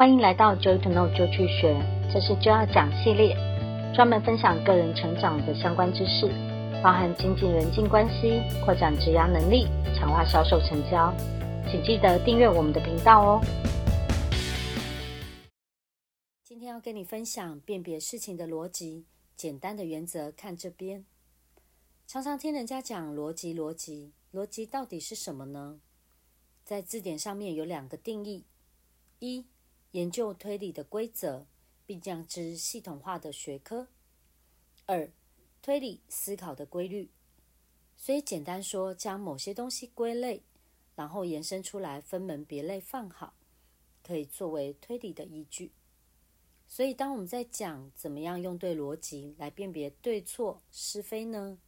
欢迎来到 Joy to Know 就去学，这是就要讲系列，专门分享个人成长的相关知识，包含经济人际关系、扩展职涯能力、强化销售成交。请记得订阅我们的频道哦。今天要跟你分享辨别事情的逻辑，简单的原则看这边。常常听人家讲逻辑，逻辑，逻辑到底是什么呢？在字典上面有两个定义：一。研究推理的规则，并将之系统化的学科。二、推理思考的规律。所以简单说，将某些东西归类，然后延伸出来，分门别类放好，可以作为推理的依据。所以当我们在讲怎么样用对逻辑来辨别对错是非呢？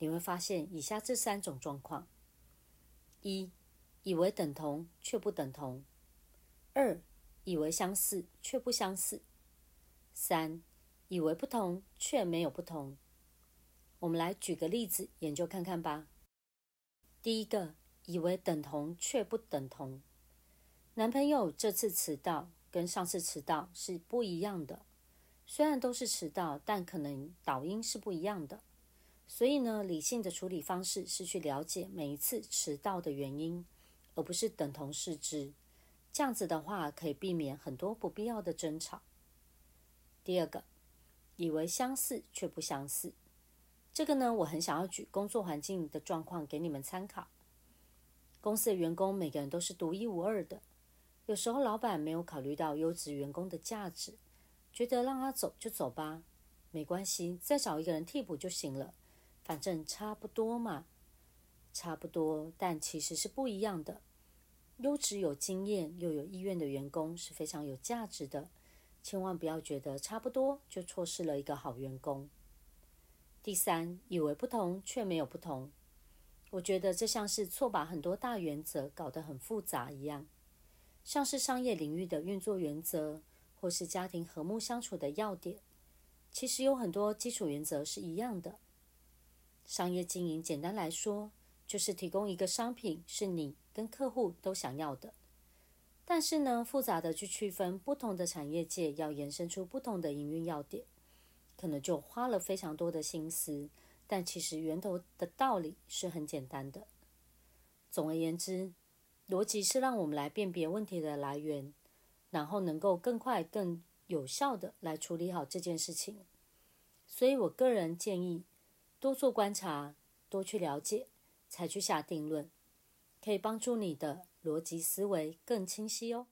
你会发现以下这三种状况：一、以为等同却不等同；二、以为相似却不相似，三，以为不同却没有不同。我们来举个例子研究看看吧。第一个，以为等同却不等同。男朋友这次迟到跟上次迟到是不一样的，虽然都是迟到，但可能导因是不一样的。所以呢，理性的处理方式是去了解每一次迟到的原因，而不是等同视之。这样子的话，可以避免很多不必要的争吵。第二个，以为相似却不相似，这个呢，我很想要举工作环境的状况给你们参考。公司的员工每个人都是独一无二的，有时候老板没有考虑到优质员工的价值，觉得让他走就走吧，没关系，再找一个人替补就行了，反正差不多嘛，差不多，但其实是不一样的。优质、有经验又有意愿的员工是非常有价值的，千万不要觉得差不多就错失了一个好员工。第三，以为不同却没有不同，我觉得这像是错把很多大原则搞得很复杂一样，像是商业领域的运作原则，或是家庭和睦相处的要点，其实有很多基础原则是一样的。商业经营简单来说，就是提供一个商品是你跟客户都想要的，但是呢，复杂的去区分不同的产业界，要延伸出不同的营运要点，可能就花了非常多的心思。但其实源头的道理是很简单的。总而言之，逻辑是让我们来辨别问题的来源，然后能够更快、更有效地来处理好这件事情。所以我个人建议，多做观察，多去了解。才去下定论，可以帮助你的逻辑思维更清晰哦。